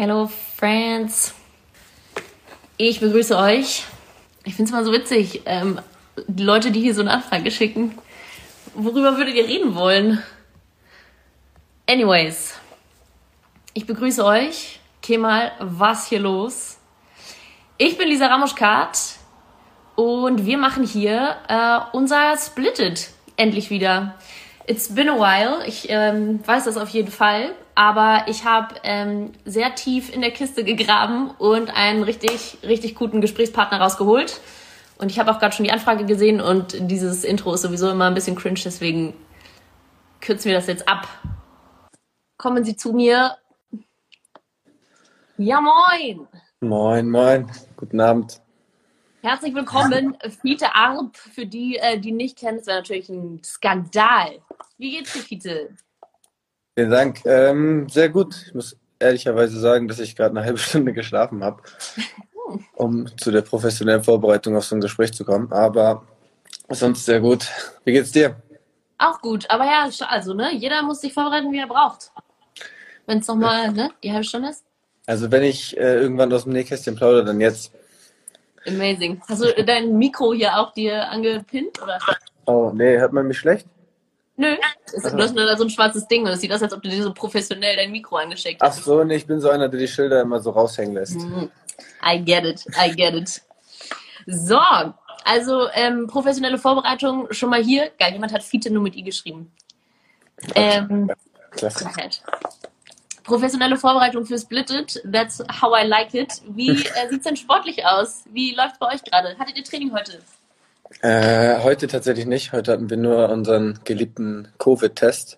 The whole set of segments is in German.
Hello Friends. Ich begrüße euch. Ich finde es mal so witzig, ähm, die Leute, die hier so eine Anfrage schicken. Worüber würdet ihr reden wollen? Anyways, ich begrüße euch. Kemal, was hier los? Ich bin Lisa Ramoschkat und wir machen hier äh, unser Splitted endlich wieder. It's been a while. Ich ähm, weiß das auf jeden Fall. Aber ich habe ähm, sehr tief in der Kiste gegraben und einen richtig, richtig guten Gesprächspartner rausgeholt. Und ich habe auch gerade schon die Anfrage gesehen und dieses Intro ist sowieso immer ein bisschen cringe, deswegen kürzen wir das jetzt ab. Kommen Sie zu mir. Ja, moin. Moin, moin. Guten Abend. Herzlich willkommen, Fiete Arp. Für die, äh, die nicht kennen, das wäre natürlich ein Skandal. Wie geht's dir, Fiete? Vielen Dank. Ähm, sehr gut. Ich muss ehrlicherweise sagen, dass ich gerade eine halbe Stunde geschlafen habe, um zu der professionellen Vorbereitung auf so ein Gespräch zu kommen. Aber sonst sehr gut. Wie geht's dir? Auch gut. Aber ja, also, ne, jeder muss sich vorbereiten, wie er braucht. Wenn es nochmal, ne, die halbe Stunde ist. Also, wenn ich äh, irgendwann aus dem Nähkästchen plaudere, dann jetzt. Amazing. Hast du dein Mikro hier auch dir angepinnt, oder? Oh, nee, hört man mich schlecht? Nö. Du hast nur so ein schwarzes Ding und es sieht aus, als ob du dir so professionell dein Mikro angesteckt hast. Ach so, nee, ich bin so einer, der die Schilder immer so raushängen lässt. Mhm. I get it, I get it. So, also ähm, professionelle Vorbereitung schon mal hier. Geil, jemand hat Fiete nur mit I geschrieben. Ähm, Klasse. Professionelle Vorbereitung für Splitted, that's how I like it. Wie äh, sieht es denn sportlich aus? Wie läuft es bei euch gerade? Hattet ihr Training heute? Äh, heute tatsächlich nicht. Heute hatten wir nur unseren geliebten Covid-Test.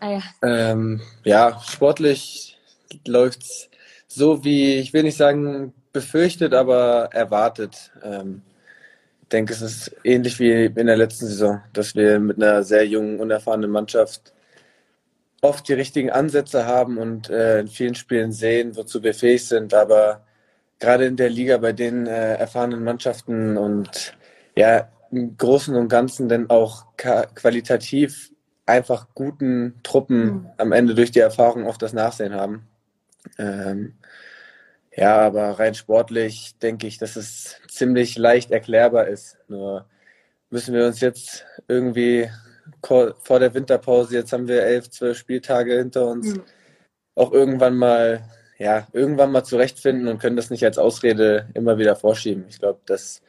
Ah, ja. Ähm, ja, sportlich läuft es so wie, ich will nicht sagen befürchtet, aber erwartet. Ähm, ich denke, es ist ähnlich wie in der letzten Saison, dass wir mit einer sehr jungen, unerfahrenen Mannschaft oft die richtigen Ansätze haben und äh, in vielen Spielen sehen, wozu wir fähig sind. Aber gerade in der Liga bei den äh, erfahrenen Mannschaften und ja, im Großen und Ganzen denn auch qualitativ einfach guten Truppen mhm. am Ende durch die Erfahrung auch das Nachsehen haben. Ähm, ja, aber rein sportlich denke ich, dass es ziemlich leicht erklärbar ist. Nur müssen wir uns jetzt irgendwie vor der Winterpause, jetzt haben wir elf, zwölf Spieltage hinter uns, mhm. auch irgendwann mal, ja, irgendwann mal zurechtfinden und können das nicht als Ausrede immer wieder vorschieben. Ich glaube, dass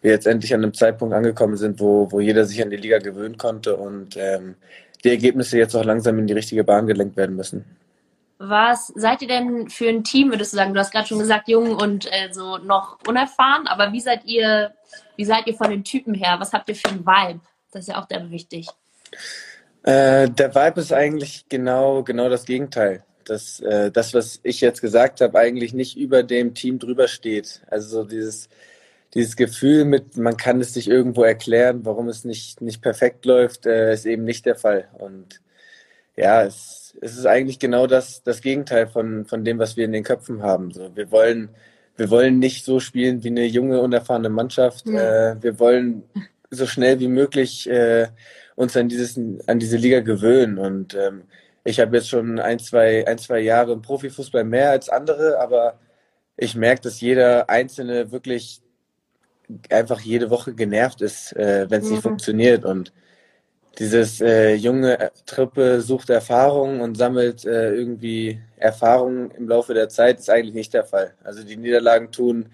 wir jetzt endlich an einem Zeitpunkt angekommen sind, wo, wo jeder sich an die Liga gewöhnen konnte und ähm, die Ergebnisse jetzt auch langsam in die richtige Bahn gelenkt werden müssen. Was seid ihr denn für ein Team, würdest du sagen? Du hast gerade schon gesagt, jung und äh, so noch unerfahren, aber wie seid ihr, wie seid ihr von den Typen her? Was habt ihr für ein Vibe? Das ist ja auch sehr wichtig. Äh, der Vibe ist eigentlich genau, genau das Gegenteil. Dass äh, das, was ich jetzt gesagt habe, eigentlich nicht über dem Team drüber steht. Also so dieses, dieses Gefühl mit, man kann es sich irgendwo erklären, warum es nicht, nicht perfekt läuft, äh, ist eben nicht der Fall. Und ja, es, es ist eigentlich genau das, das Gegenteil von, von dem, was wir in den Köpfen haben. So, wir wollen, wir wollen nicht so spielen wie eine junge, unerfahrene Mannschaft. Ja. Äh, wir wollen so schnell wie möglich äh, uns an dieses, an diese Liga gewöhnen. Und ähm, ich habe jetzt schon ein, zwei, ein, zwei Jahre im Profifußball mehr als andere, aber ich merke, dass jeder Einzelne wirklich einfach jede Woche genervt ist, äh, wenn es mhm. nicht funktioniert. Und dieses äh, junge Truppe sucht Erfahrung und sammelt äh, irgendwie Erfahrung im Laufe der Zeit, ist eigentlich nicht der Fall. Also die Niederlagen tun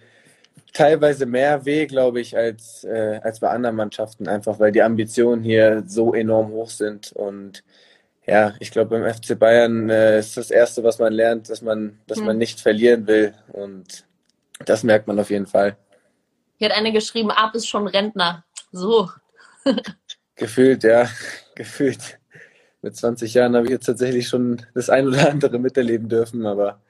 teilweise mehr weh, glaube ich, als, äh, als bei anderen Mannschaften, einfach weil die Ambitionen hier so enorm hoch sind. Und ja, ich glaube, beim FC Bayern äh, ist das Erste, was man lernt, dass man, dass mhm. man nicht verlieren will. Und das merkt man auf jeden Fall. Hier hat eine geschrieben, Ab ist schon Rentner. So. Gefühlt, ja. Gefühlt. Mit 20 Jahren habe ich jetzt tatsächlich schon das ein oder andere miterleben dürfen, aber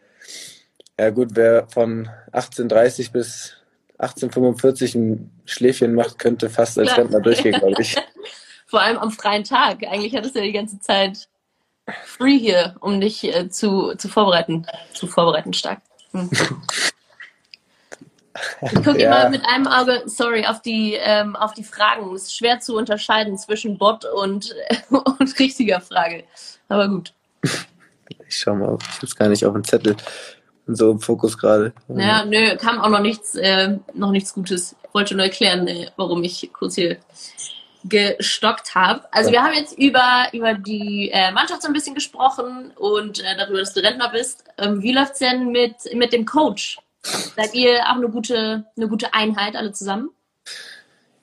ja gut, wer von 1830 bis 1845 ein Schläfchen macht, könnte fast als Rentner durchgehen, glaube ich. Vor allem am freien Tag. Eigentlich hattest du ja die ganze Zeit free hier, um dich äh, zu, zu vorbereiten. Zu vorbereiten stark. Hm. Ich gucke ja. immer mit einem Auge, sorry, auf die, ähm, auf die Fragen. Es ist schwer zu unterscheiden zwischen Bot und, und richtiger Frage. Aber gut. Ich schau mal, ich habe es gar nicht auf dem Zettel. So im Fokus gerade. Naja, nö, kam auch noch nichts, äh, noch nichts Gutes. Ich wollte nur erklären, äh, warum ich kurz hier gestockt habe. Also wir haben jetzt über, über die äh, Mannschaft so ein bisschen gesprochen und äh, darüber, dass du Rentner bist. Ähm, wie läuft's denn mit, mit dem Coach? Seid ihr auch eine gute, eine gute Einheit alle zusammen?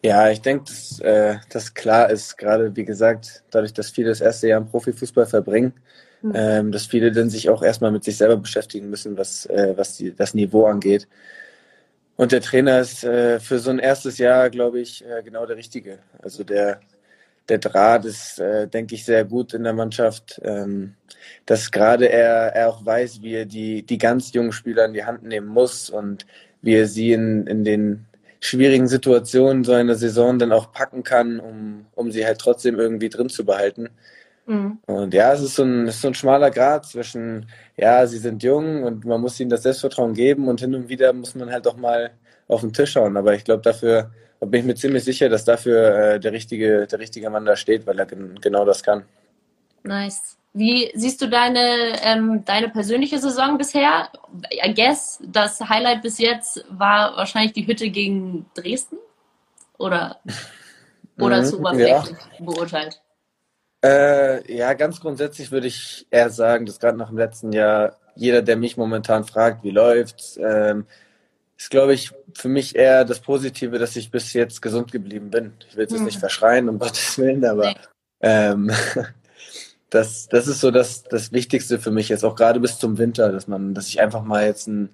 Ja, ich denke, dass äh, das klar ist, gerade wie gesagt, dadurch, dass viele das erste Jahr im Profifußball verbringen, mhm. ähm, dass viele dann sich auch erstmal mit sich selber beschäftigen müssen, was, äh, was die, das Niveau angeht. Und der Trainer ist äh, für so ein erstes Jahr, glaube ich, äh, genau der Richtige. Also der, der Draht ist, äh, denke ich, sehr gut in der Mannschaft. Ähm, dass gerade er, er auch weiß, wie er die, die ganz jungen Spieler in die Hand nehmen muss und wie er sie in, in den schwierigen Situationen so einer Saison dann auch packen kann, um, um sie halt trotzdem irgendwie drin zu behalten. Mhm. Und ja, es ist so, ein, ist so ein schmaler Grad zwischen, ja, sie sind jung und man muss ihnen das Selbstvertrauen geben und hin und wieder muss man halt auch mal auf den Tisch schauen. Aber ich glaube, dafür bin ich mir ziemlich sicher, dass dafür äh, der, richtige, der richtige Mann da steht, weil er genau das kann. Nice. Wie siehst du deine, ähm, deine persönliche Saison bisher? I guess, das Highlight bis jetzt war wahrscheinlich die Hütte gegen Dresden? Oder, oder mhm, zu oberflächlich ja. beurteilt? Äh, ja, ganz grundsätzlich würde ich eher sagen, dass gerade nach dem letzten Jahr jeder, der mich momentan fragt, wie läuft's, ähm, ist, glaube ich, für mich eher das Positive, dass ich bis jetzt gesund geblieben bin. Ich will es jetzt nicht hm. verschreien, um Gottes Willen, aber ähm, das, das ist so das, das Wichtigste für mich jetzt, auch gerade bis zum Winter, dass man, dass ich einfach mal jetzt ein,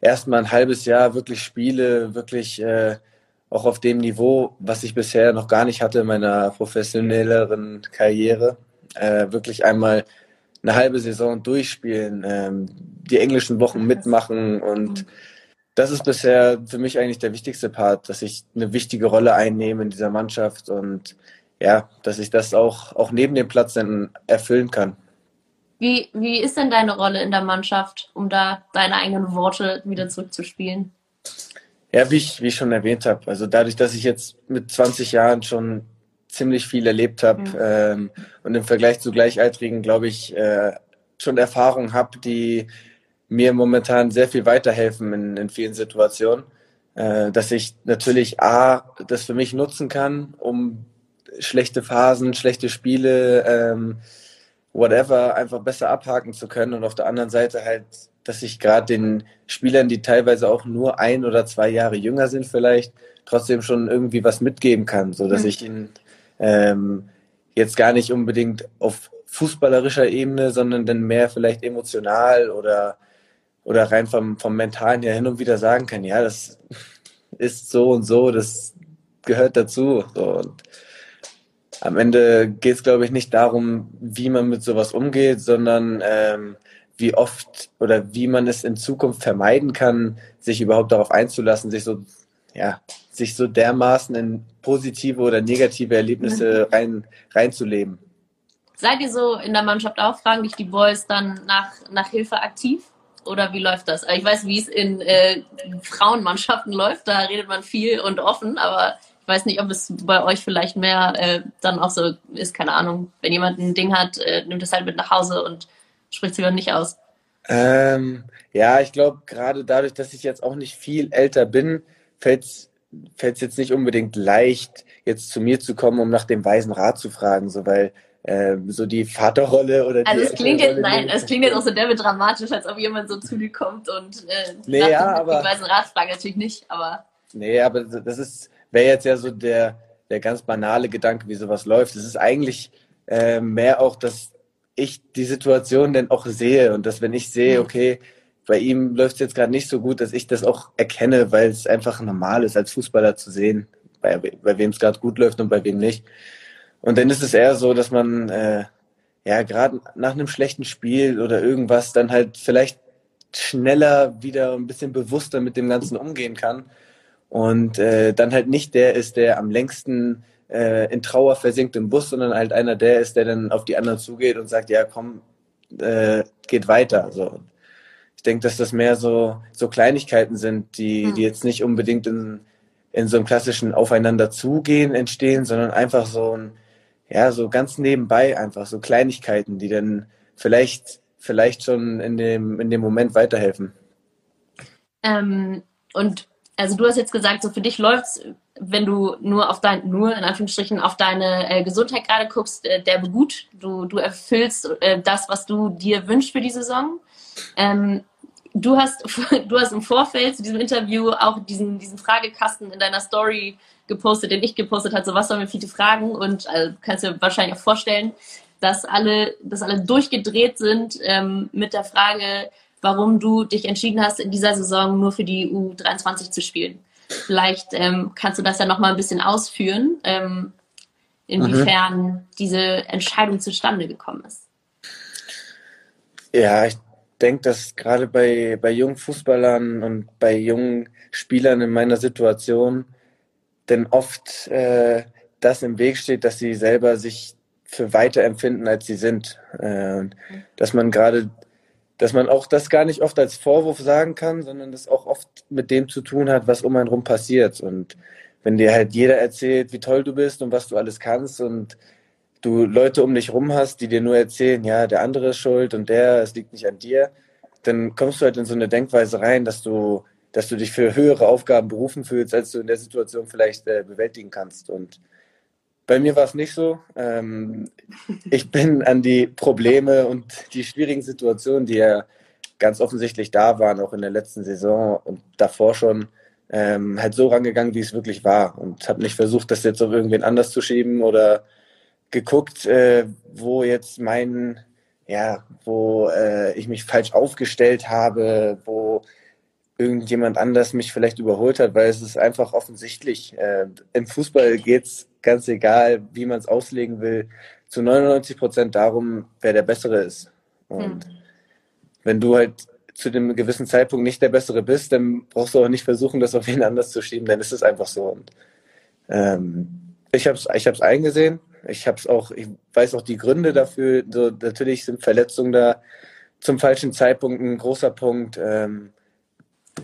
erstmal ein halbes Jahr wirklich spiele, wirklich äh, auch auf dem Niveau, was ich bisher noch gar nicht hatte in meiner professionelleren Karriere, äh, wirklich einmal eine halbe Saison durchspielen, ähm, die englischen Wochen mitmachen und mhm. das ist bisher für mich eigentlich der wichtigste Part, dass ich eine wichtige Rolle einnehme in dieser Mannschaft und ja, dass ich das auch, auch neben dem Platz dann erfüllen kann. Wie, wie ist denn deine Rolle in der Mannschaft, um da deine eigenen Worte wieder zurückzuspielen? Ja, wie ich, wie ich schon erwähnt habe, also dadurch, dass ich jetzt mit 20 Jahren schon ziemlich viel erlebt habe mhm. ähm, und im Vergleich zu Gleichaltrigen, glaube ich, äh, schon Erfahrungen habe, die mir momentan sehr viel weiterhelfen in, in vielen Situationen, äh, dass ich natürlich A, das für mich nutzen kann, um schlechte Phasen, schlechte Spiele, ähm, whatever, einfach besser abhaken zu können und auf der anderen Seite halt, dass ich gerade den Spielern, die teilweise auch nur ein oder zwei Jahre jünger sind vielleicht, trotzdem schon irgendwie was mitgeben kann, so dass mhm. ich ihnen ähm, jetzt gar nicht unbedingt auf fußballerischer Ebene, sondern dann mehr vielleicht emotional oder oder rein vom, vom Mentalen her hin und wieder sagen kann, ja, das ist so und so, das gehört dazu. So. Und am Ende geht es, glaube ich, nicht darum, wie man mit sowas umgeht, sondern ähm, wie oft oder wie man es in Zukunft vermeiden kann, sich überhaupt darauf einzulassen, sich so, ja, sich so dermaßen in positive oder negative Erlebnisse mhm. rein, reinzuleben. Seid ihr so in der Mannschaft auch, fragen dich die Boys dann nach, nach Hilfe aktiv? Oder wie läuft das? Ich weiß, wie es in äh, Frauenmannschaften läuft, da redet man viel und offen, aber ich weiß nicht, ob es bei euch vielleicht mehr äh, dann auch so ist, keine Ahnung. Wenn jemand ein Ding hat, äh, nimmt es halt mit nach Hause und spricht es lieber nicht aus. Ähm, ja, ich glaube, gerade dadurch, dass ich jetzt auch nicht viel älter bin, fällt es jetzt nicht unbedingt leicht, jetzt zu mir zu kommen, um nach dem weisen Rat zu fragen, so weil äh, so die Vaterrolle oder also die es klingt jetzt nein, es klingt jetzt auch so derbe dramatisch, als ob jemand so zu dir kommt und äh, nee, nach ja, dem, aber, weisen Rat fragt natürlich nicht, aber nee, aber das ist wäre jetzt ja so der, der ganz banale Gedanke, wie sowas läuft. Es ist eigentlich äh, mehr auch, dass ich die Situation dann auch sehe und dass wenn ich sehe, okay, bei ihm läuft es jetzt gerade nicht so gut, dass ich das auch erkenne, weil es einfach normal ist, als Fußballer zu sehen, bei, bei wem es gerade gut läuft und bei wem nicht. Und dann ist es eher so, dass man äh, ja gerade nach einem schlechten Spiel oder irgendwas dann halt vielleicht schneller wieder ein bisschen bewusster mit dem Ganzen umgehen kann und äh, dann halt nicht der ist, der am längsten äh, in Trauer versinkt im Bus, sondern halt einer der ist, der dann auf die anderen zugeht und sagt, ja komm, äh, geht weiter. So. Ich denke, dass das mehr so, so Kleinigkeiten sind, die, die jetzt nicht unbedingt in, in so einem klassischen Aufeinander zugehen entstehen, sondern einfach so ein, ja, so ganz nebenbei einfach so Kleinigkeiten, die dann vielleicht vielleicht schon in dem, in dem Moment weiterhelfen. Ähm, und also du hast jetzt gesagt, so für dich läuft's, wenn du nur auf dein, nur in Anführungsstrichen auf deine äh, Gesundheit gerade guckst, äh, der gut. Du, du erfüllst äh, das, was du dir wünschst für die Saison. Ähm, du hast, du hast im Vorfeld zu diesem Interview auch diesen, diesen Fragekasten in deiner Story gepostet, den ich gepostet habe, so was sollen wir viele fragen und also, kannst dir wahrscheinlich auch vorstellen, dass alle, dass alle durchgedreht sind ähm, mit der Frage, warum du dich entschieden hast, in dieser Saison nur für die U23 zu spielen. Vielleicht ähm, kannst du das ja noch mal ein bisschen ausführen, ähm, inwiefern mhm. diese Entscheidung zustande gekommen ist. Ja, ich denke, dass gerade bei, bei jungen Fußballern und bei jungen Spielern in meiner Situation denn oft äh, das im Weg steht, dass sie selber sich für weiter empfinden, als sie sind. Äh, dass man gerade, dass man auch das gar nicht oft als Vorwurf sagen kann, sondern das auch oft mit dem zu tun hat, was um einen rum passiert. Und wenn dir halt jeder erzählt, wie toll du bist und was du alles kannst und du Leute um dich rum hast, die dir nur erzählen, ja, der andere ist schuld und der, es liegt nicht an dir, dann kommst du halt in so eine Denkweise rein, dass du dass du dich für höhere Aufgaben berufen fühlst, als du in der Situation vielleicht äh, bewältigen kannst. Und bei mir war es nicht so. Ähm, ich bin an die Probleme und die schwierigen Situationen, die ja ganz offensichtlich da waren, auch in der letzten Saison und davor schon, ähm, halt so rangegangen, wie es wirklich war. Und habe nicht versucht, das jetzt auf irgendwen anders zu schieben oder geguckt, äh, wo jetzt mein, ja, wo äh, ich mich falsch aufgestellt habe, wo irgendjemand anders mich vielleicht überholt hat, weil es ist einfach offensichtlich. Äh, Im Fußball geht es ganz egal, wie man es auslegen will, zu 99 Prozent darum, wer der Bessere ist. Und hm. wenn du halt zu dem gewissen Zeitpunkt nicht der Bessere bist, dann brauchst du auch nicht versuchen, das auf wen anders zu schieben, dann ist es einfach so. Und ähm, ich habe es ich hab's eingesehen. Ich habe auch, ich weiß auch die Gründe dafür. So, natürlich sind Verletzungen da zum falschen Zeitpunkt ein großer Punkt. Ähm,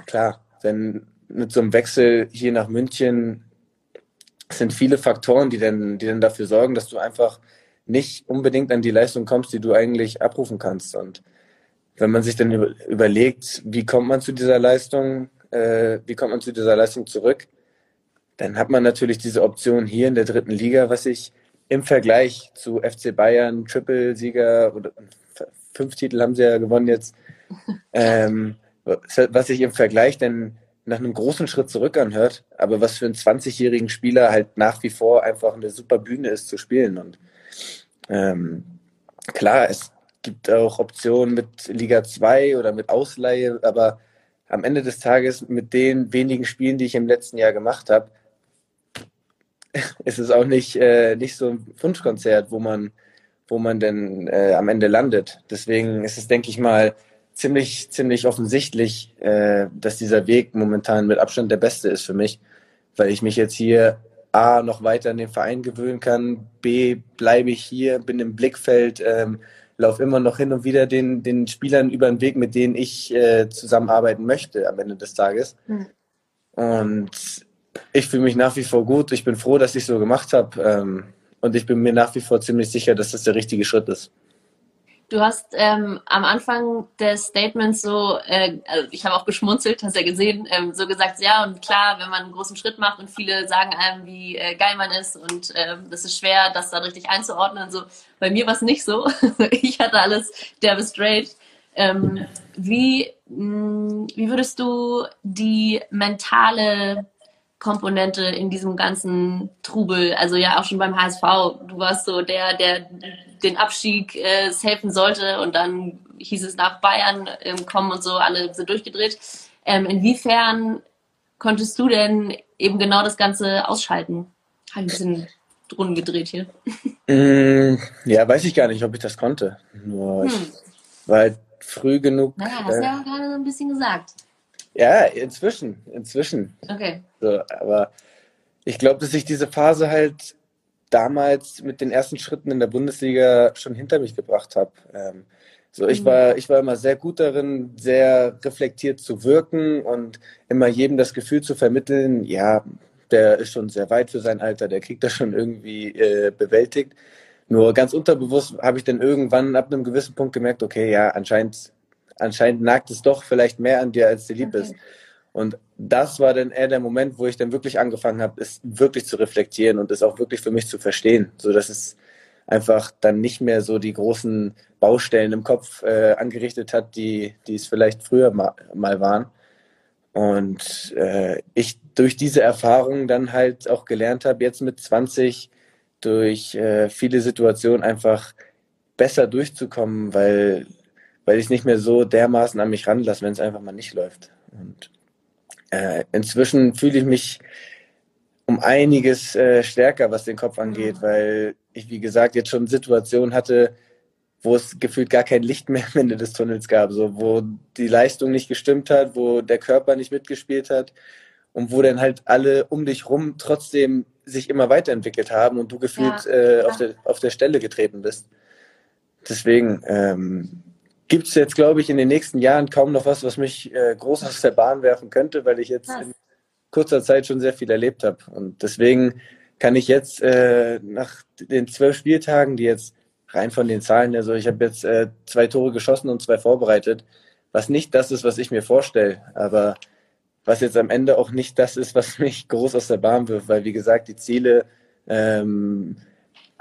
klar, wenn mit so einem Wechsel hier nach München sind viele Faktoren, die dann, die dann dafür sorgen, dass du einfach nicht unbedingt an die Leistung kommst, die du eigentlich abrufen kannst. Und wenn man sich dann überlegt, wie kommt man zu dieser Leistung, äh, wie kommt man zu dieser Leistung zurück, dann hat man natürlich diese Option hier in der dritten Liga, was ich im Vergleich zu FC Bayern, Triple-Sieger oder fünf Titel haben sie ja gewonnen jetzt, ähm, was sich im Vergleich denn nach einem großen Schritt zurück anhört, aber was für einen 20-jährigen Spieler halt nach wie vor einfach eine super Bühne ist zu spielen. Und ähm, klar, es gibt auch Optionen mit Liga 2 oder mit Ausleihe, aber am Ende des Tages mit den wenigen Spielen, die ich im letzten Jahr gemacht habe, ist es auch nicht, äh, nicht so ein Wunschkonzert, wo man, wo man denn äh, am Ende landet. Deswegen ist es, denke ich mal, ziemlich, ziemlich offensichtlich, äh, dass dieser Weg momentan mit Abstand der beste ist für mich, weil ich mich jetzt hier A, noch weiter in den Verein gewöhnen kann, B, bleibe ich hier, bin im Blickfeld, ähm, laufe immer noch hin und wieder den, den Spielern über den Weg, mit denen ich äh, zusammenarbeiten möchte am Ende des Tages. Mhm. Und ich fühle mich nach wie vor gut. Ich bin froh, dass ich so gemacht habe. Ähm, und ich bin mir nach wie vor ziemlich sicher, dass das der richtige Schritt ist. Du hast ähm, am Anfang des Statements so, äh, also ich habe auch geschmunzelt, hast ja gesehen, ähm, so gesagt, ja und klar, wenn man einen großen Schritt macht und viele sagen einem, wie äh, geil man ist und ähm, das ist schwer, das dann richtig einzuordnen. So, bei mir war es nicht so. ich hatte alles derbe straight. Ähm, wie, mh, wie würdest du die mentale Komponente in diesem ganzen Trubel. Also ja auch schon beim HSV. Du warst so der, der den Abstieg äh, helfen sollte und dann hieß es nach Bayern ähm, kommen und so, alle sind durchgedreht. Ähm, inwiefern konntest du denn eben genau das Ganze ausschalten? Habe ein bisschen Runden gedreht hier. Mm, ja, weiß ich gar nicht, ob ich das konnte. Nur hm. ich war halt früh genug. Naja, hast du äh, ja gerade so ein bisschen gesagt. Ja, inzwischen, inzwischen. Okay. So, aber ich glaube, dass ich diese Phase halt damals mit den ersten Schritten in der Bundesliga schon hinter mich gebracht habe. Ähm, so, ich mhm. war, ich war immer sehr gut darin, sehr reflektiert zu wirken und immer jedem das Gefühl zu vermitteln, ja, der ist schon sehr weit für sein Alter, der kriegt das schon irgendwie äh, bewältigt. Nur ganz unterbewusst habe ich dann irgendwann ab einem gewissen Punkt gemerkt, okay, ja, anscheinend, anscheinend nagt es doch vielleicht mehr an dir, als dir lieb okay. ist. Und das war dann eher der Moment, wo ich dann wirklich angefangen habe, es wirklich zu reflektieren und es auch wirklich für mich zu verstehen, so dass es einfach dann nicht mehr so die großen Baustellen im Kopf äh, angerichtet hat, die, die es vielleicht früher mal, mal waren. Und äh, ich durch diese Erfahrung dann halt auch gelernt habe, jetzt mit 20 durch äh, viele Situationen einfach besser durchzukommen, weil, weil ich nicht mehr so dermaßen an mich ranlasse, wenn es einfach mal nicht läuft. Und äh, inzwischen fühle ich mich um einiges äh, stärker, was den Kopf angeht, mhm. weil ich, wie gesagt, jetzt schon Situationen hatte, wo es gefühlt gar kein Licht mehr am Ende des Tunnels gab, so wo die Leistung nicht gestimmt hat, wo der Körper nicht mitgespielt hat und wo dann halt alle um dich rum trotzdem sich immer weiterentwickelt haben und du gefühlt ja, äh, auf, der, auf der Stelle getreten bist. Deswegen ähm, gibt es jetzt, glaube ich, in den nächsten Jahren kaum noch was, was mich äh, groß aus der Bahn werfen könnte, weil ich jetzt was? in kurzer Zeit schon sehr viel erlebt habe. Und deswegen kann ich jetzt äh, nach den zwölf Spieltagen, die jetzt rein von den Zahlen, also ich habe jetzt äh, zwei Tore geschossen und zwei vorbereitet, was nicht das ist, was ich mir vorstelle, aber was jetzt am Ende auch nicht das ist, was mich groß aus der Bahn wirft, weil wie gesagt, die Ziele ähm,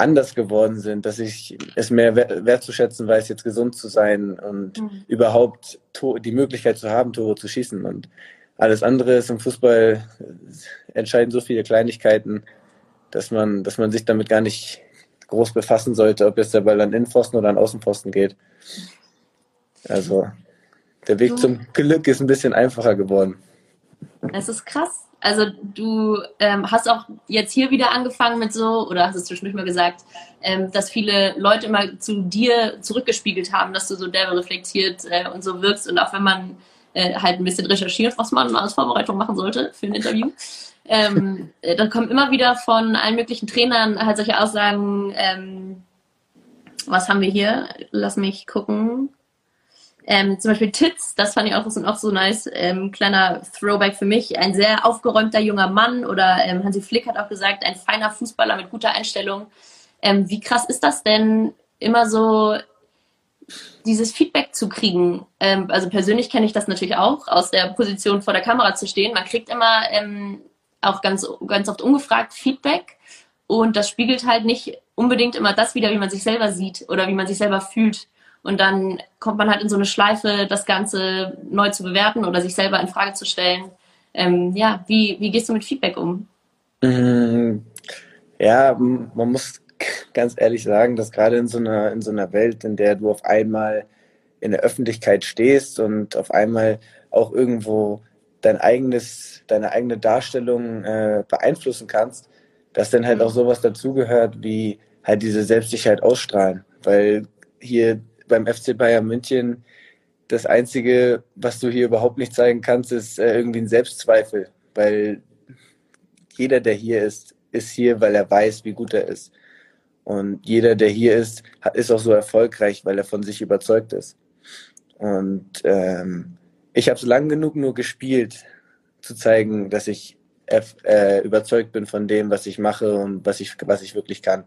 anders geworden sind, dass ich es mehr wertzuschätzen weiß, jetzt gesund zu sein und mhm. überhaupt die Möglichkeit zu haben, Tore zu schießen. Und alles andere ist im Fußball äh, entscheiden so viele Kleinigkeiten, dass man, dass man sich damit gar nicht groß befassen sollte, ob jetzt der Ball an Innenpfosten oder an Außenpfosten geht. Also der Weg zum Glück ist ein bisschen einfacher geworden. Es ist krass. Also du ähm, hast auch jetzt hier wieder angefangen mit so, oder hast es zwischendurch mal gesagt, ähm, dass viele Leute immer zu dir zurückgespiegelt haben, dass du so derbe reflektiert äh, und so wirkst. Und auch wenn man äh, halt ein bisschen recherchiert, was man als Vorbereitung machen sollte für ein Interview, ähm, äh, dann kommen immer wieder von allen möglichen Trainern halt solche Aussagen, ähm, was haben wir hier? Lass mich gucken. Ähm, zum Beispiel Tits, das fand ich auch, auch so nice, ähm, kleiner Throwback für mich. Ein sehr aufgeräumter junger Mann oder ähm, Hansi Flick hat auch gesagt, ein feiner Fußballer mit guter Einstellung. Ähm, wie krass ist das denn, immer so dieses Feedback zu kriegen? Ähm, also persönlich kenne ich das natürlich auch, aus der Position vor der Kamera zu stehen. Man kriegt immer ähm, auch ganz, ganz oft ungefragt Feedback und das spiegelt halt nicht unbedingt immer das wieder, wie man sich selber sieht oder wie man sich selber fühlt. Und dann kommt man halt in so eine Schleife, das Ganze neu zu bewerten oder sich selber in Frage zu stellen. Ähm, ja, wie, wie gehst du mit Feedback um? Mm, ja, man muss ganz ehrlich sagen, dass gerade in so einer, in so einer Welt, in der du auf einmal in der Öffentlichkeit stehst und auf einmal auch irgendwo dein eigenes, deine eigene Darstellung äh, beeinflussen kannst, dass dann halt auch sowas dazugehört, wie halt diese Selbstsicherheit ausstrahlen. Weil hier beim FC Bayern München das Einzige, was du hier überhaupt nicht zeigen kannst, ist äh, irgendwie ein Selbstzweifel. Weil jeder, der hier ist, ist hier, weil er weiß, wie gut er ist. Und jeder, der hier ist, ist auch so erfolgreich, weil er von sich überzeugt ist. Und ähm, ich habe es lang genug nur gespielt, zu zeigen, dass ich äh, überzeugt bin von dem, was ich mache und was ich, was ich wirklich kann.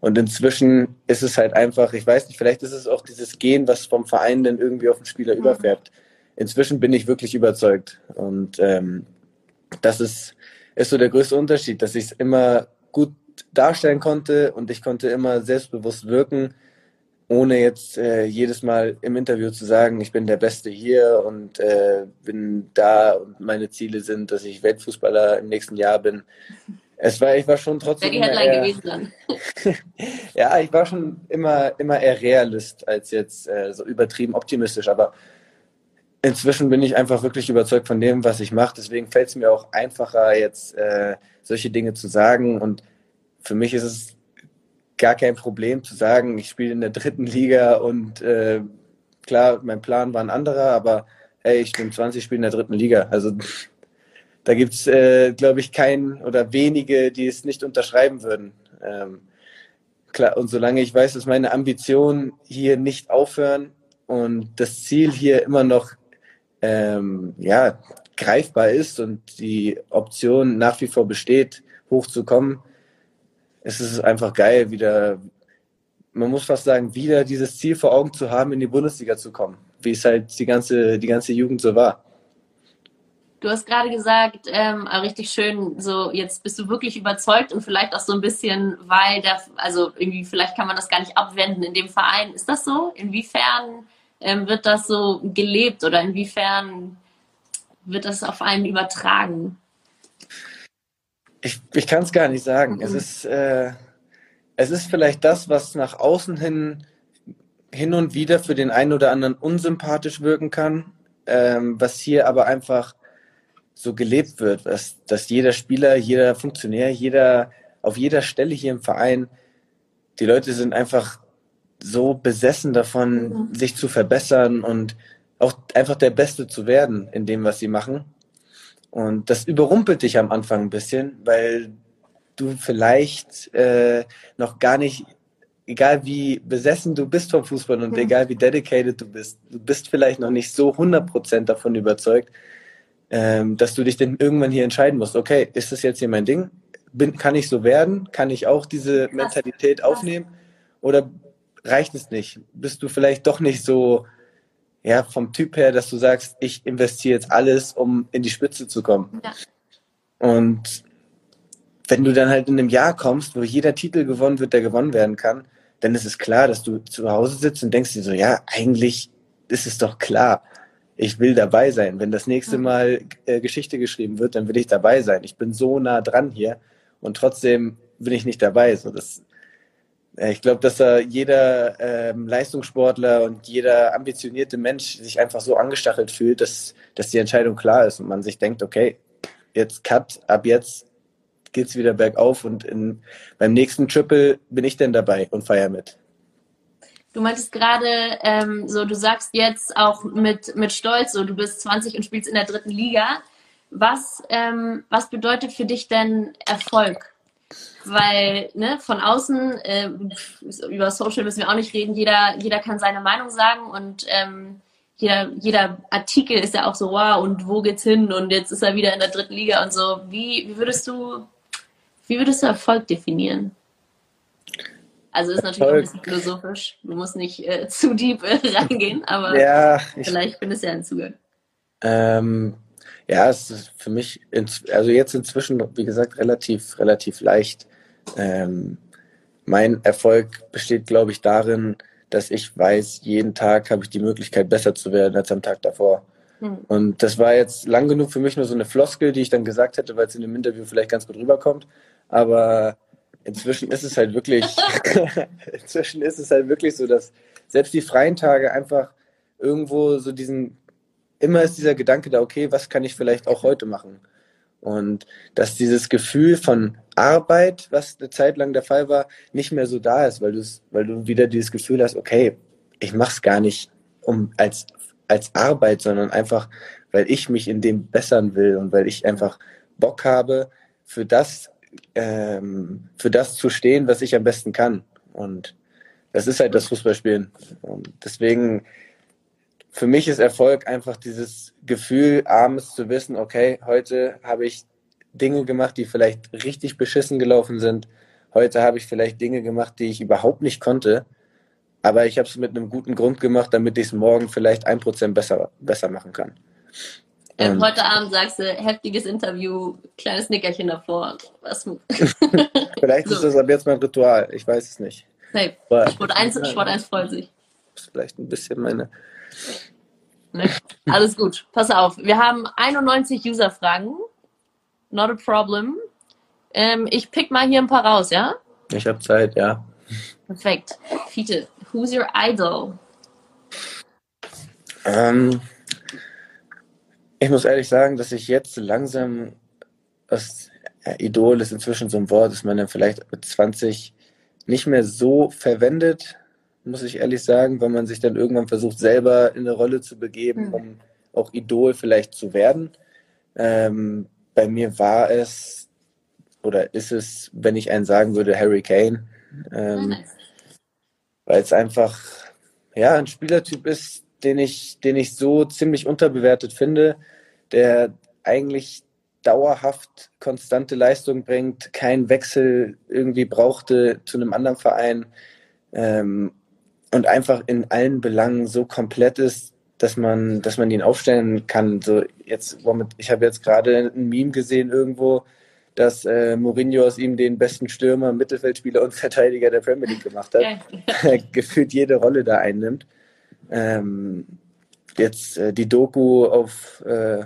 Und inzwischen ist es halt einfach, ich weiß nicht, vielleicht ist es auch dieses Gehen, was vom Verein dann irgendwie auf den Spieler mhm. überfärbt. Inzwischen bin ich wirklich überzeugt. Und ähm, das ist, ist so der größte Unterschied, dass ich es immer gut darstellen konnte und ich konnte immer selbstbewusst wirken ohne jetzt äh, jedes Mal im Interview zu sagen, ich bin der Beste hier und äh, bin da und meine Ziele sind, dass ich Weltfußballer im nächsten Jahr bin. Es war, ich war schon trotzdem. Wäre die Headline eher, gewesen dann. ja, ich war schon immer, immer eher Realist als jetzt äh, so übertrieben optimistisch, aber inzwischen bin ich einfach wirklich überzeugt von dem, was ich mache. Deswegen fällt es mir auch einfacher, jetzt äh, solche Dinge zu sagen. Und für mich ist es gar kein Problem zu sagen, ich spiele in der dritten Liga und äh, klar, mein Plan war ein anderer, aber hey, ich bin 20, spiele in der dritten Liga. Also da gibt es, äh, glaube ich, keinen oder wenige, die es nicht unterschreiben würden. Ähm, klar, und solange ich weiß, dass meine Ambitionen hier nicht aufhören und das Ziel hier immer noch ähm, ja, greifbar ist und die Option nach wie vor besteht, hochzukommen, es ist einfach geil, wieder, man muss fast sagen, wieder dieses Ziel vor Augen zu haben, in die Bundesliga zu kommen, wie es halt die ganze, die ganze Jugend so war. Du hast gerade gesagt, ähm, richtig schön, so jetzt bist du wirklich überzeugt und vielleicht auch so ein bisschen, weil der, also irgendwie, vielleicht kann man das gar nicht abwenden in dem Verein. Ist das so? Inwiefern ähm, wird das so gelebt oder inwiefern wird das auf einen übertragen? Ich, ich kann es gar nicht sagen. Mhm. Es ist, äh, es ist vielleicht das, was nach außen hin hin und wieder für den einen oder anderen unsympathisch wirken kann, ähm, was hier aber einfach so gelebt wird, dass, dass jeder Spieler, jeder Funktionär, jeder auf jeder Stelle hier im Verein, die Leute sind einfach so besessen davon, mhm. sich zu verbessern und auch einfach der Beste zu werden in dem, was sie machen. Und das überrumpelt dich am Anfang ein bisschen, weil du vielleicht äh, noch gar nicht, egal wie besessen du bist vom Fußball und mhm. egal wie dedicated du bist, du bist vielleicht noch nicht so 100% davon überzeugt, ähm, dass du dich dann irgendwann hier entscheiden musst, okay, ist das jetzt hier mein Ding? Bin, kann ich so werden? Kann ich auch diese Mentalität aufnehmen? Oder reicht es nicht? Bist du vielleicht doch nicht so, ja, vom Typ her, dass du sagst, ich investiere jetzt alles, um in die Spitze zu kommen? Ja. Und wenn du dann halt in einem Jahr kommst, wo jeder Titel gewonnen wird, der gewonnen werden kann, dann ist es klar, dass du zu Hause sitzt und denkst dir so, ja, eigentlich ist es doch klar ich will dabei sein. Wenn das nächste Mal äh, Geschichte geschrieben wird, dann will ich dabei sein. Ich bin so nah dran hier und trotzdem bin ich nicht dabei. So, das, äh, ich glaube, dass da jeder ähm, Leistungssportler und jeder ambitionierte Mensch sich einfach so angestachelt fühlt, dass, dass die Entscheidung klar ist und man sich denkt, okay, jetzt Cut, ab jetzt geht's wieder bergauf und in, beim nächsten Triple bin ich denn dabei und feier mit. Du meintest gerade, ähm, so du sagst jetzt auch mit, mit Stolz, so du bist 20 und spielst in der dritten Liga. Was, ähm, was bedeutet für dich denn Erfolg? Weil ne, von außen, äh, über Social müssen wir auch nicht reden, jeder, jeder kann seine Meinung sagen und ähm, jeder, jeder Artikel ist ja auch so, wow, und wo geht's hin? Und jetzt ist er wieder in der dritten Liga und so. Wie, wie würdest du, wie würdest du Erfolg definieren? Also ist natürlich auch ein bisschen philosophisch. Du musst nicht äh, zu deep äh, reingehen, aber ja, vielleicht findest du ja einen Zugang. Ähm, ja, es ist für mich, also jetzt inzwischen, wie gesagt, relativ, relativ leicht. Ähm, mein Erfolg besteht, glaube ich, darin, dass ich weiß, jeden Tag habe ich die Möglichkeit, besser zu werden als am Tag davor. Hm. Und das war jetzt lang genug für mich nur so eine Floskel, die ich dann gesagt hätte, weil es in dem Interview vielleicht ganz gut rüberkommt. Aber inzwischen ist es halt wirklich, inzwischen ist es halt wirklich so, dass selbst die freien Tage einfach irgendwo so diesen, immer ist dieser Gedanke da, okay, was kann ich vielleicht auch heute machen? Und dass dieses Gefühl von Arbeit, was eine Zeit lang der Fall war, nicht mehr so da ist, weil du weil du wieder dieses Gefühl hast, okay, ich mach's gar nicht um als als Arbeit, sondern einfach, weil ich mich in dem bessern will und weil ich einfach Bock habe, für das ähm, für das zu stehen, was ich am besten kann. Und das ist halt das Fußballspielen. Und deswegen, für mich ist Erfolg einfach dieses Gefühl, abends zu wissen, okay, heute habe ich Dinge gemacht, die vielleicht richtig beschissen gelaufen sind. Heute habe ich vielleicht Dinge gemacht, die ich überhaupt nicht konnte. Aber ich habe es mit einem guten Grund gemacht, damit ich es morgen vielleicht ein Prozent besser, besser machen kann. Ähm, heute Abend sagst du, heftiges Interview, kleines Nickerchen davor. Was? vielleicht so. ist das ab jetzt mein Ritual, ich weiß es nicht. Aber Sport 1, Sport 1 freut sich. Vielleicht ein bisschen meine. Ne? Alles gut, pass auf. Wir haben 91 User-Fragen. Not a problem. Ähm, ich pick mal hier ein paar raus, ja? Ich habe Zeit, ja. Perfekt. Fiete, who's your idol? Ähm, ich muss ehrlich sagen, dass ich jetzt langsam, das ja, Idol ist inzwischen so ein Wort, das man dann vielleicht mit 20 nicht mehr so verwendet, muss ich ehrlich sagen, weil man sich dann irgendwann versucht, selber in eine Rolle zu begeben, mhm. um auch Idol vielleicht zu werden. Ähm, bei mir war es oder ist es, wenn ich einen sagen würde, Harry Kane. Ähm, nice. Weil es einfach ja ein Spielertyp ist, den ich, den ich so ziemlich unterbewertet finde, der eigentlich dauerhaft konstante Leistung bringt, keinen Wechsel irgendwie brauchte zu einem anderen Verein, ähm, und einfach in allen Belangen so komplett ist, dass man, dass man ihn aufstellen kann. So jetzt, ich habe jetzt gerade ein Meme gesehen irgendwo, dass äh, Mourinho aus ihm den besten Stürmer, Mittelfeldspieler und Verteidiger der Premier League gemacht hat. Gefühlt jede Rolle da einnimmt. Ähm, jetzt äh, die Doku auf, äh,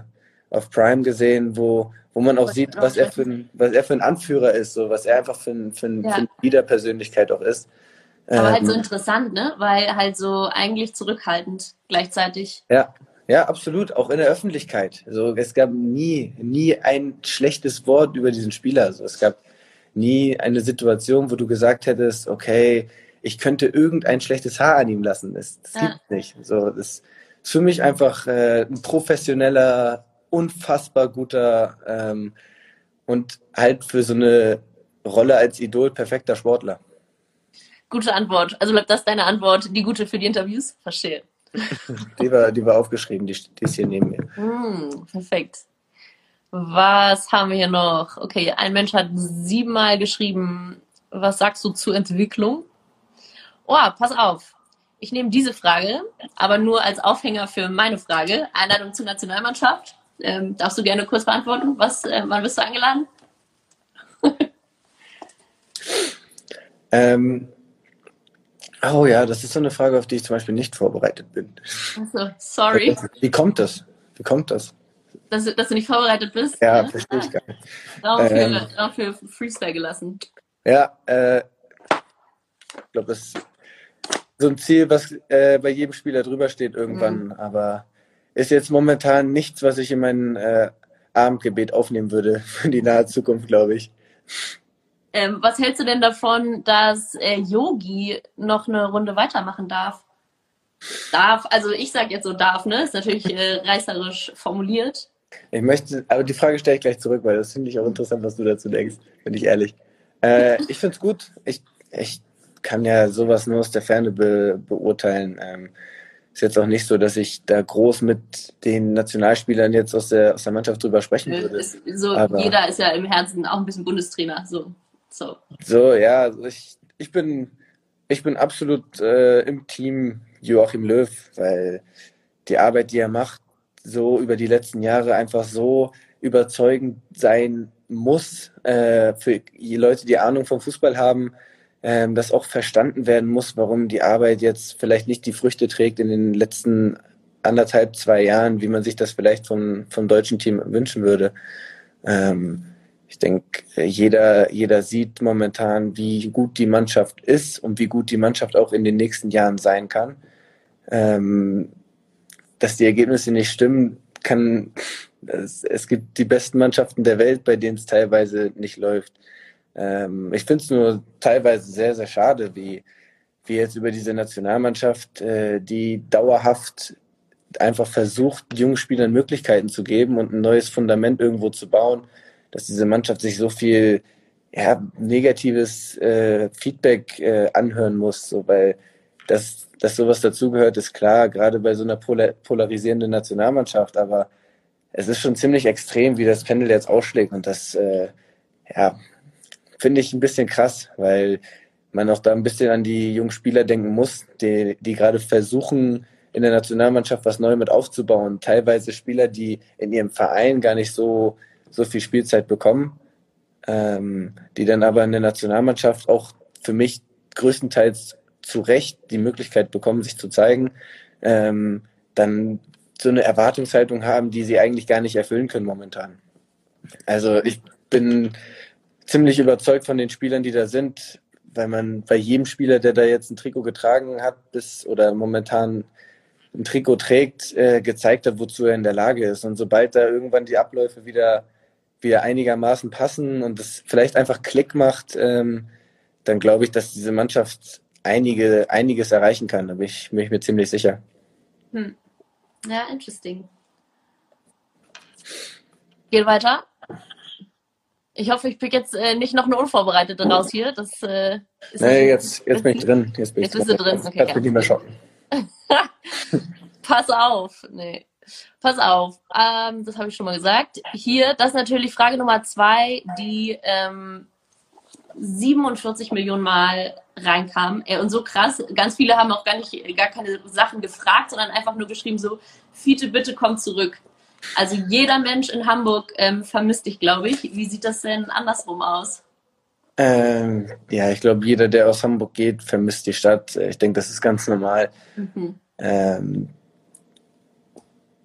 auf Prime gesehen, wo, wo man auch was sieht, was er, für ein, was er für ein Anführer ist, so was er einfach für, ein, für, ein, ja. für eine Leaderpersönlichkeit auch ist. Aber ähm, halt so ähm, interessant, ne? Weil halt so eigentlich zurückhaltend gleichzeitig. Ja, ja, absolut. Auch in der Öffentlichkeit. Also es gab nie, nie ein schlechtes Wort über diesen Spieler. Also es gab nie eine Situation, wo du gesagt hättest, okay, ich könnte irgendein schlechtes Haar an ihm lassen. Das, das ja. gibt nicht. So, das ist für mich einfach äh, ein professioneller, unfassbar guter ähm, und halt für so eine Rolle als Idol perfekter Sportler. Gute Antwort. Also bleibt das deine Antwort, die gute für die Interviews? Verstehe. Die war, die war aufgeschrieben, die, die ist hier neben mir. Mm, perfekt. Was haben wir hier noch? Okay, ein Mensch hat siebenmal geschrieben, was sagst du zur Entwicklung? Oh, pass auf. Ich nehme diese Frage, aber nur als Aufhänger für meine Frage. Einladung zur Nationalmannschaft. Ähm, darfst du gerne kurz beantworten? Was, äh, wann bist du eingeladen? ähm, Oh ja, das ist so eine Frage, auf die ich zum Beispiel nicht vorbereitet bin. Also, sorry. Wie kommt das? Wie kommt das? Dass, dass du nicht vorbereitet bist? Ja, verstehe ich gar nicht. Raum für, ähm, Freestyle gelassen. Ja, äh, ich glaube, das so ein Ziel, was äh, bei jedem Spieler drüber steht irgendwann, mhm. aber ist jetzt momentan nichts, was ich in mein äh, Abendgebet aufnehmen würde für die nahe Zukunft, glaube ich. Ähm, was hältst du denn davon, dass äh, Yogi noch eine Runde weitermachen darf? Darf, also ich sage jetzt so darf, ne? Ist natürlich äh, reißerisch formuliert. Ich möchte, aber die Frage stelle ich gleich zurück, weil das finde ich auch interessant, was du dazu denkst, bin ich ehrlich. Äh, ich finde es gut. Ich, ich kann ja sowas nur aus der Ferne be beurteilen. Ähm, ist jetzt auch nicht so, dass ich da groß mit den Nationalspielern jetzt aus der, aus der Mannschaft drüber sprechen würde. Ist, so, jeder ist ja im Herzen auch ein bisschen Bundestrainer. So. So, so ja, also ich, ich, bin, ich bin absolut äh, im Team Joachim Löw, weil die Arbeit, die er macht, so über die letzten Jahre einfach so überzeugend sein muss äh, für die Leute, die Ahnung vom Fußball haben, äh, dass auch verstanden werden muss, warum die Arbeit jetzt vielleicht nicht die Früchte trägt in den letzten anderthalb, zwei Jahren, wie man sich das vielleicht vom, vom deutschen Team wünschen würde. Ähm, ich denke, jeder, jeder sieht momentan, wie gut die Mannschaft ist und wie gut die Mannschaft auch in den nächsten Jahren sein kann. Ähm, dass die Ergebnisse nicht stimmen, kann, es, es, gibt die besten Mannschaften der Welt, bei denen es teilweise nicht läuft. Ähm, ich finde es nur teilweise sehr, sehr schade, wie, wie jetzt über diese Nationalmannschaft, äh, die dauerhaft einfach versucht, jungen Spielern Möglichkeiten zu geben und ein neues Fundament irgendwo zu bauen dass diese Mannschaft sich so viel ja, negatives äh, Feedback äh, anhören muss, so, weil dass, dass sowas dazugehört, ist klar, gerade bei so einer polar polarisierenden Nationalmannschaft, aber es ist schon ziemlich extrem, wie das Pendel jetzt ausschlägt und das, äh, ja, finde ich ein bisschen krass, weil man auch da ein bisschen an die jungen Spieler denken muss, die, die gerade versuchen, in der Nationalmannschaft was Neues mit aufzubauen. Teilweise Spieler, die in ihrem Verein gar nicht so so viel Spielzeit bekommen, ähm, die dann aber in der Nationalmannschaft auch für mich größtenteils zu Recht die Möglichkeit bekommen, sich zu zeigen, ähm, dann so eine Erwartungshaltung haben, die sie eigentlich gar nicht erfüllen können momentan. Also ich bin ziemlich überzeugt von den Spielern, die da sind, weil man bei jedem Spieler, der da jetzt ein Trikot getragen hat, bis oder momentan ein Trikot trägt, äh, gezeigt hat, wozu er in der Lage ist. Und sobald da irgendwann die Abläufe wieder wieder einigermaßen passen und es vielleicht einfach Klick macht, ähm, dann glaube ich, dass diese Mannschaft einige, einiges erreichen kann. Da bin ich, bin ich mir ziemlich sicher. Hm. Ja, interesting. Geht weiter. Ich hoffe, ich pick jetzt äh, nicht noch eine Unvorbereitete raus hier. Das, äh, ist nee, jetzt, jetzt bin ich drin. Jetzt, bin jetzt bist du drin. Okay, Kannst mich nicht mehr schocken. Pass auf. Nee. Pass auf, ähm, das habe ich schon mal gesagt. Hier, das ist natürlich Frage Nummer zwei, die ähm, 47 Millionen Mal reinkam. Und so krass, ganz viele haben auch gar nicht, gar keine Sachen gefragt, sondern einfach nur geschrieben so, Fiete, bitte komm zurück. Also jeder Mensch in Hamburg ähm, vermisst dich, glaube ich. Wie sieht das denn andersrum aus? Ähm, ja, ich glaube, jeder, der aus Hamburg geht, vermisst die Stadt. Ich denke, das ist ganz normal. Mhm. Ähm,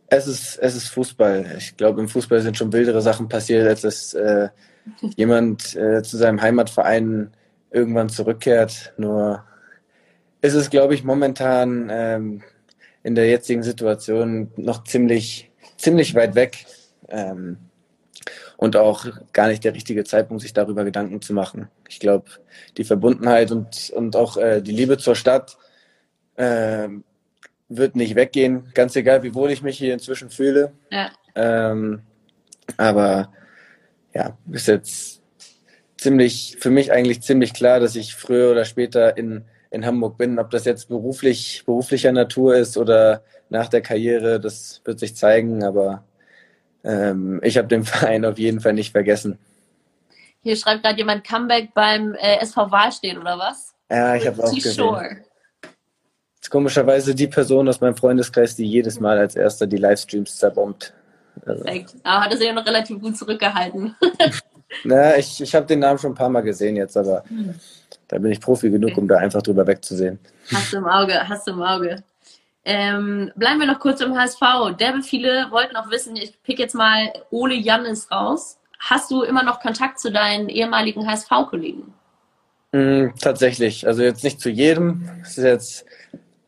es ist, es ist Fußball. Ich glaube, im Fußball sind schon wildere Sachen passiert, als dass äh, jemand äh, zu seinem Heimatverein irgendwann zurückkehrt. Nur ist es, glaube ich, momentan ähm, in der jetzigen Situation noch ziemlich, ziemlich weit weg. Ähm, und auch gar nicht der richtige Zeitpunkt, sich darüber Gedanken zu machen. Ich glaube, die Verbundenheit und, und auch äh, die Liebe zur Stadt äh, wird nicht weggehen, ganz egal, wie wohl ich mich hier inzwischen fühle. Ja. Ähm, aber ja, ist jetzt ziemlich, für mich eigentlich ziemlich klar, dass ich früher oder später in, in Hamburg bin. Ob das jetzt beruflich, beruflicher Natur ist oder nach der Karriere, das wird sich zeigen, aber ähm, ich habe den Verein auf jeden Fall nicht vergessen. Hier schreibt gerade jemand Comeback beim äh, SV Wahl stehen, oder was? Ja, ich habe auch gesehen. Sure ist komischerweise die Person aus meinem Freundeskreis, die jedes Mal als erster die Livestreams zerbombt. Also. Perfekt. Aber hat er sich ja noch relativ gut zurückgehalten. Na, ich, ich habe den Namen schon ein paar Mal gesehen jetzt, aber hm. Da bin ich Profi genug, okay. um da einfach drüber wegzusehen. Hast du im Auge, hast du im Auge. Ähm, bleiben wir noch kurz im HSV. Derbe viele wollten auch wissen, ich pick jetzt mal Ole Jannis raus. Hast du immer noch Kontakt zu deinen ehemaligen HSV-Kollegen? Mm, tatsächlich. Also jetzt nicht zu jedem. Es ist jetzt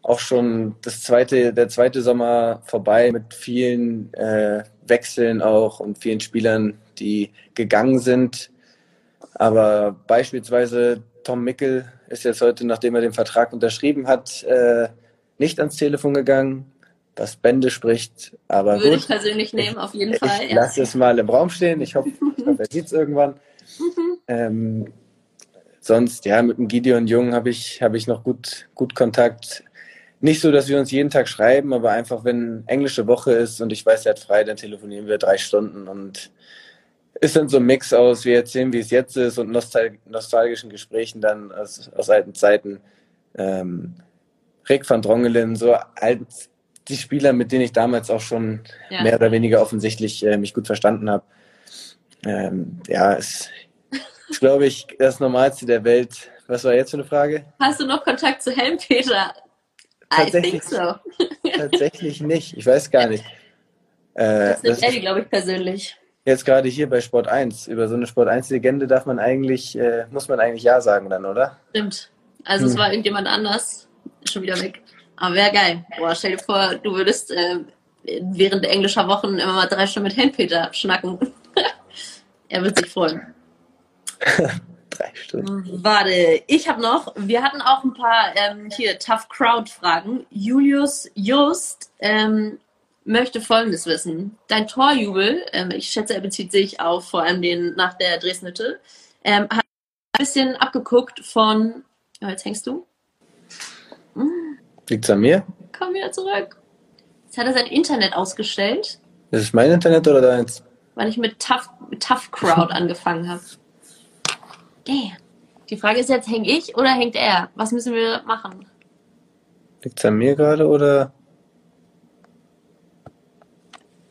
auch schon das zweite, der zweite Sommer vorbei mit vielen äh, Wechseln auch und vielen Spielern, die gegangen sind. Aber beispielsweise Tom Mickel ist jetzt heute, nachdem er den Vertrag unterschrieben hat, äh, nicht ans Telefon gegangen, was Bände spricht. Aber Würde gut, ich persönlich nehmen, auf jeden Fall. Ich ja. lasse es mal im Raum stehen. Ich hoffe, ich er sieht es irgendwann. Mhm. Ähm, sonst, ja, mit dem Gideon Jung habe ich, hab ich noch gut, gut Kontakt nicht so, dass wir uns jeden Tag schreiben, aber einfach, wenn englische Woche ist und ich weiß, er hat frei, dann telefonieren wir drei Stunden und ist dann so ein Mix aus, wir erzählen, wie es jetzt ist und nostal nostalgischen Gesprächen dann aus, aus alten Zeiten. Ähm, Rick van Drongelen, so alt, die Spieler, mit denen ich damals auch schon ja. mehr oder weniger offensichtlich äh, mich gut verstanden habe. Ähm, ja, es ist, glaube ich, das Normalste der Welt. Was war jetzt für eine Frage? Hast du noch Kontakt zu Helmpeter? Tatsächlich, so. tatsächlich nicht. Ich weiß gar nicht. Äh, das ist Eddie, glaube ich, persönlich. Jetzt gerade hier bei Sport 1. Über so eine Sport 1-Legende darf man eigentlich, äh, muss man eigentlich Ja sagen dann, oder? Stimmt. Also hm. es war irgendjemand anders. Schon wieder weg. Aber wäre geil. Boah, stell dir vor, du würdest äh, während englischer Wochen immer mal drei Stunden mit Helmpeter schnacken. er wird sich freuen. drei Stunden. Warte, ich habe noch, wir hatten auch ein paar ähm, hier Tough Crowd Fragen. Julius Just ähm, möchte Folgendes wissen. Dein Torjubel, ähm, ich schätze, er bezieht sich auf vor allem den nach der Dresdnitte, ähm, hat ein bisschen abgeguckt von, oh, jetzt hängst du. Hm. Liegt's an mir? Komm wieder zurück. Jetzt hat er sein Internet ausgestellt. Ist es mein Internet oder deins? Weil ich mit Tough, Tough Crowd angefangen habe. Damn. Die Frage ist jetzt, hänge ich oder hängt er? Was müssen wir machen? Liegt es an mir gerade oder?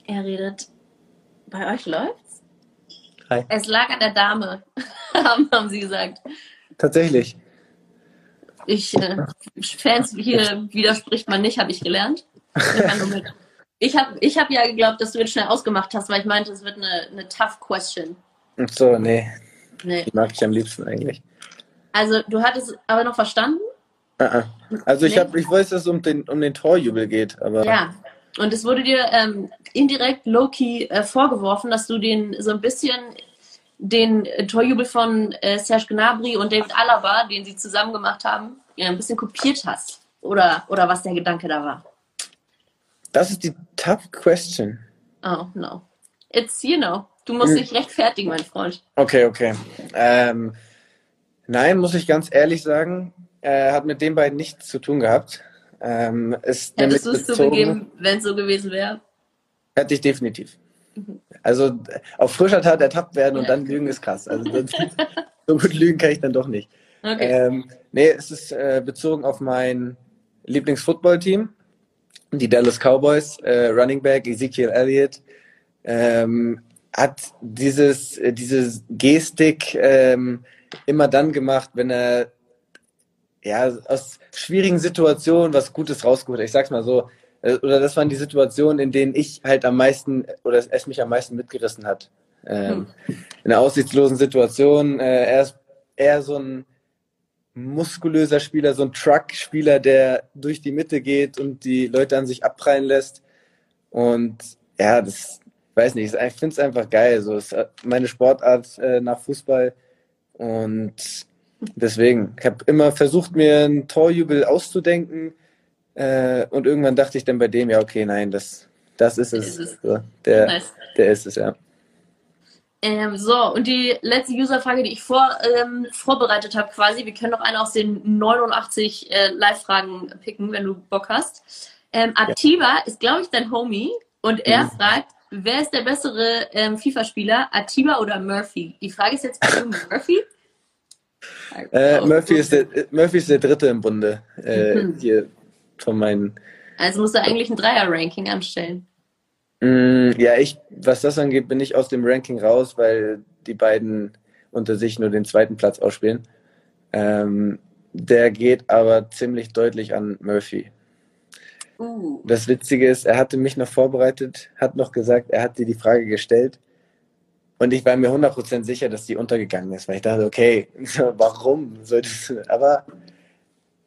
Er redet. Bei euch läuft's? Hi. Es lag an der Dame, haben sie gesagt. Tatsächlich. Ich, äh, Fans hier widerspricht man nicht, habe ich gelernt. Ich habe ich hab ja geglaubt, dass du jetzt schnell ausgemacht hast, weil ich meinte, es wird eine, eine tough question. Ach so, nee. Nee. Die mag ich am liebsten eigentlich. Also, du hattest aber noch verstanden? Uh -uh. Also, ich, nee. hab, ich weiß, dass es um den, um den Torjubel geht, aber. Ja, und es wurde dir ähm, indirekt low-key äh, vorgeworfen, dass du den so ein bisschen den äh, Torjubel von äh, Serge Gnabry und David Alaba, den sie zusammen gemacht haben, ja, ein bisschen kopiert hast. Oder, oder was der Gedanke da war. Das ist die tough question. Oh, no. It's, you know. Du musst hm. dich rechtfertigen, mein Freund. Okay, okay. Ähm, nein, muss ich ganz ehrlich sagen, äh, hat mit den beiden nichts zu tun gehabt. Ähm, ist Hättest du es zugegeben, wenn es so gewesen wäre? Hätte ich definitiv. Mhm. Also auf frischer Tat ertappt werden und dann lügen ist krass. Also das, so gut lügen kann ich dann doch nicht. Okay. Ähm, nee, es ist äh, bezogen auf mein Lieblingsfootballteam, die Dallas Cowboys, äh, Running Back Ezekiel Elliott. Ähm, hat dieses, äh, diese Gestik ähm, immer dann gemacht, wenn er ja, aus schwierigen Situationen was Gutes rausgeholt. Ich sag's mal so. Äh, oder das waren die Situationen, in denen ich halt am meisten oder es mich am meisten mitgerissen hat. Ähm, hm. In einer aussichtslosen Situation. Äh, er ist eher so ein muskulöser Spieler, so ein Truck-Spieler, der durch die Mitte geht und die Leute an sich abprallen lässt. Und ja, das weiß nicht, ich finde es einfach geil. So ist meine Sportart äh, nach Fußball. Und deswegen, ich habe immer versucht, mir einen Torjubel auszudenken. Äh, und irgendwann dachte ich dann bei dem, ja, okay, nein, das, das ist es. Ist es. Der, nice. der ist es, ja. Ähm, so, und die letzte Userfrage, die ich vor, ähm, vorbereitet habe, quasi, wir können noch eine aus den 89 äh, Live-Fragen picken, wenn du Bock hast. Ähm, Atiba ja. ist, glaube ich, dein Homie und er mhm. fragt, wer ist der bessere ähm, FIFA-Spieler, Atiba oder Murphy? Die Frage ist jetzt Murphy. Äh, Murphy, ist der, Murphy ist der dritte im Bunde äh, mhm. hier von meinen. Also musst du eigentlich ein Dreier-Ranking anstellen. Mm, ja, ich, was das angeht, bin ich aus dem Ranking raus, weil die beiden unter sich nur den zweiten Platz ausspielen. Ähm, der geht aber ziemlich deutlich an Murphy. Uh. Das Witzige ist, er hatte mich noch vorbereitet, hat noch gesagt, er hat dir die Frage gestellt. Und ich war mir 100% sicher, dass die untergegangen ist, weil ich dachte, okay, warum solltest du, aber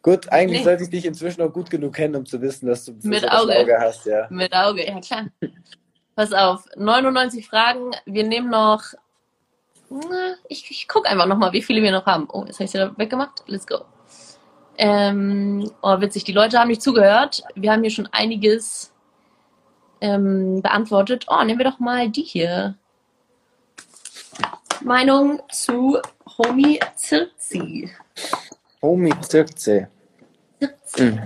gut, eigentlich nee. sollte ich dich inzwischen auch gut genug kennen, um zu wissen, dass du Mit Auge. Auge hast, ja. Mit Auge, ja klar. Pass auf, 99 Fragen, wir nehmen noch, ich, ich gucke einfach nochmal, wie viele wir noch haben. Oh, jetzt habe ich sie weggemacht, let's go. Ähm, oh, witzig, die Leute haben nicht zugehört. Wir haben hier schon einiges ähm, beantwortet. Oh, nehmen wir doch mal die hier. Meinung zu Homie Zirzi. Homie Zirzi. Zirzi. Hm.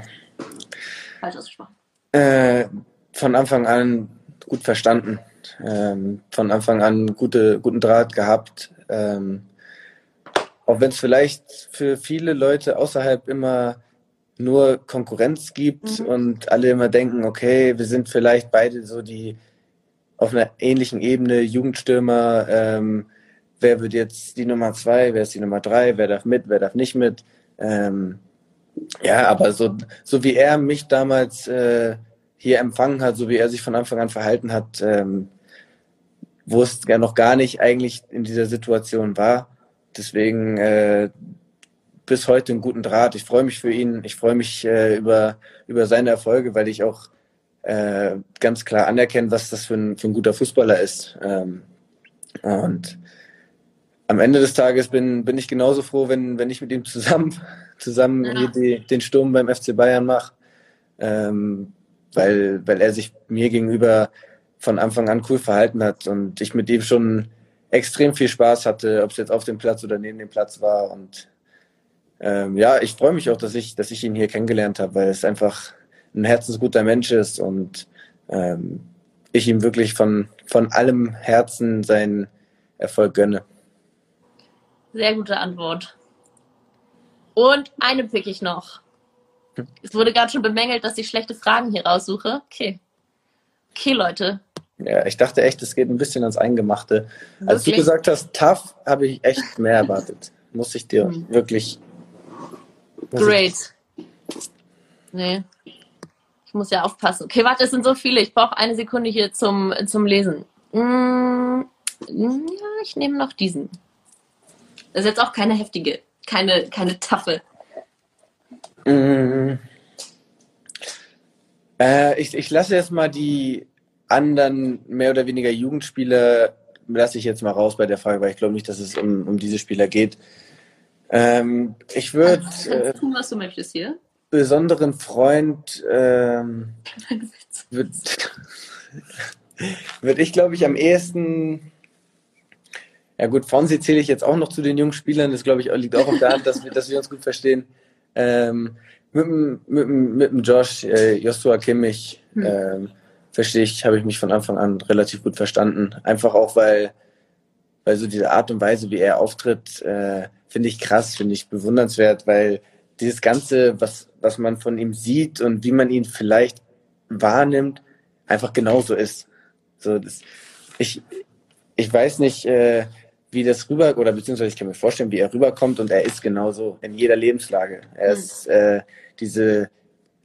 Falsch ausgesprochen. Äh, von Anfang an gut verstanden. Ähm, von Anfang an gute, guten Draht gehabt. Ähm, auch wenn es vielleicht für viele Leute außerhalb immer nur Konkurrenz gibt mhm. und alle immer denken, okay, wir sind vielleicht beide so die auf einer ähnlichen Ebene, Jugendstürmer, ähm, wer wird jetzt die Nummer zwei, wer ist die Nummer drei, wer darf mit, wer darf nicht mit. Ähm, ja, aber so, so wie er mich damals äh, hier empfangen hat, so wie er sich von Anfang an verhalten hat, ähm, wo es ja noch gar nicht eigentlich in dieser Situation war. Deswegen äh, bis heute einen guten Draht. Ich freue mich für ihn. Ich freue mich äh, über, über seine Erfolge, weil ich auch äh, ganz klar anerkenne, was das für ein, für ein guter Fußballer ist. Ähm, und am Ende des Tages bin, bin ich genauso froh, wenn, wenn ich mit ihm zusammen, zusammen ja. die, den Sturm beim FC Bayern mache, ähm, weil, weil er sich mir gegenüber von Anfang an cool verhalten hat und ich mit ihm schon extrem viel Spaß hatte, ob es jetzt auf dem Platz oder neben dem Platz war. Und ähm, ja, ich freue mich auch, dass ich, dass ich ihn hier kennengelernt habe, weil es einfach ein herzensguter Mensch ist und ähm, ich ihm wirklich von, von allem Herzen seinen Erfolg gönne. Sehr gute Antwort. Und eine pick ich noch. Es wurde gerade schon bemängelt, dass ich schlechte Fragen hier raussuche. Okay. Okay, Leute. Ja, ich dachte echt, es geht ein bisschen ans Eingemachte. Wirklich? Als du gesagt hast, tough, habe ich echt mehr erwartet. Muss ich dir hm. wirklich. Great. Nee. Ich muss ja aufpassen. Okay, warte, es sind so viele. Ich brauche eine Sekunde hier zum, zum Lesen. Mm, ja, ich nehme noch diesen. Das ist jetzt auch keine heftige, keine, keine taffe. Mm. Äh, ich, ich lasse jetzt mal die anderen mehr oder weniger Jugendspieler, lasse ich jetzt mal raus bei der Frage, weil ich glaube nicht, dass es um, um diese Spieler geht. Ähm, ich würde. Äh, tun, was du möchtest hier. Besonderen Freund ähm, würde würd ich, glaube ich, am ehesten ja gut, Fonsi zähle ich jetzt auch noch zu den jungen Spielern. Das glaube ich liegt auch auf der Hand, dass wir, dass wir uns gut verstehen. Ähm, mit, dem, mit, dem, mit dem Josh, äh, Joshua Kimmich, hm. ähm, verstehe ich, habe ich mich von Anfang an relativ gut verstanden. Einfach auch, weil, weil so diese Art und Weise, wie er auftritt, äh, finde ich krass, finde ich bewundernswert, weil dieses Ganze, was, was man von ihm sieht und wie man ihn vielleicht wahrnimmt, einfach genauso ist. So, das, ich, ich weiß nicht, äh, wie das rüber, oder beziehungsweise ich kann mir vorstellen, wie er rüberkommt und er ist genauso in jeder Lebenslage. Er ist äh, diese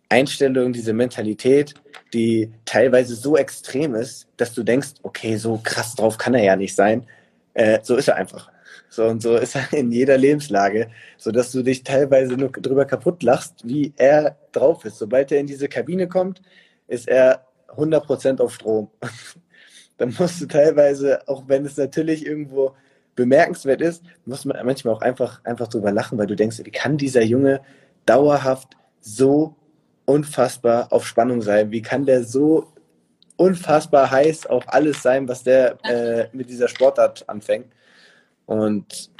Einstellung, diese Mentalität, die teilweise so extrem ist, dass du denkst, okay, so krass drauf kann er ja nicht sein. Äh, so ist er einfach. So und so ist er in jeder Lebenslage, so dass du dich teilweise nur drüber kaputt lachst, wie er drauf ist. Sobald er in diese Kabine kommt, ist er 100% auf Strom. Dann musst du teilweise, auch wenn es natürlich irgendwo bemerkenswert ist, muss man manchmal auch einfach, einfach drüber lachen, weil du denkst, wie kann dieser Junge dauerhaft so unfassbar auf Spannung sein? Wie kann der so unfassbar heiß auf alles sein, was der äh, mit dieser Sportart anfängt? Und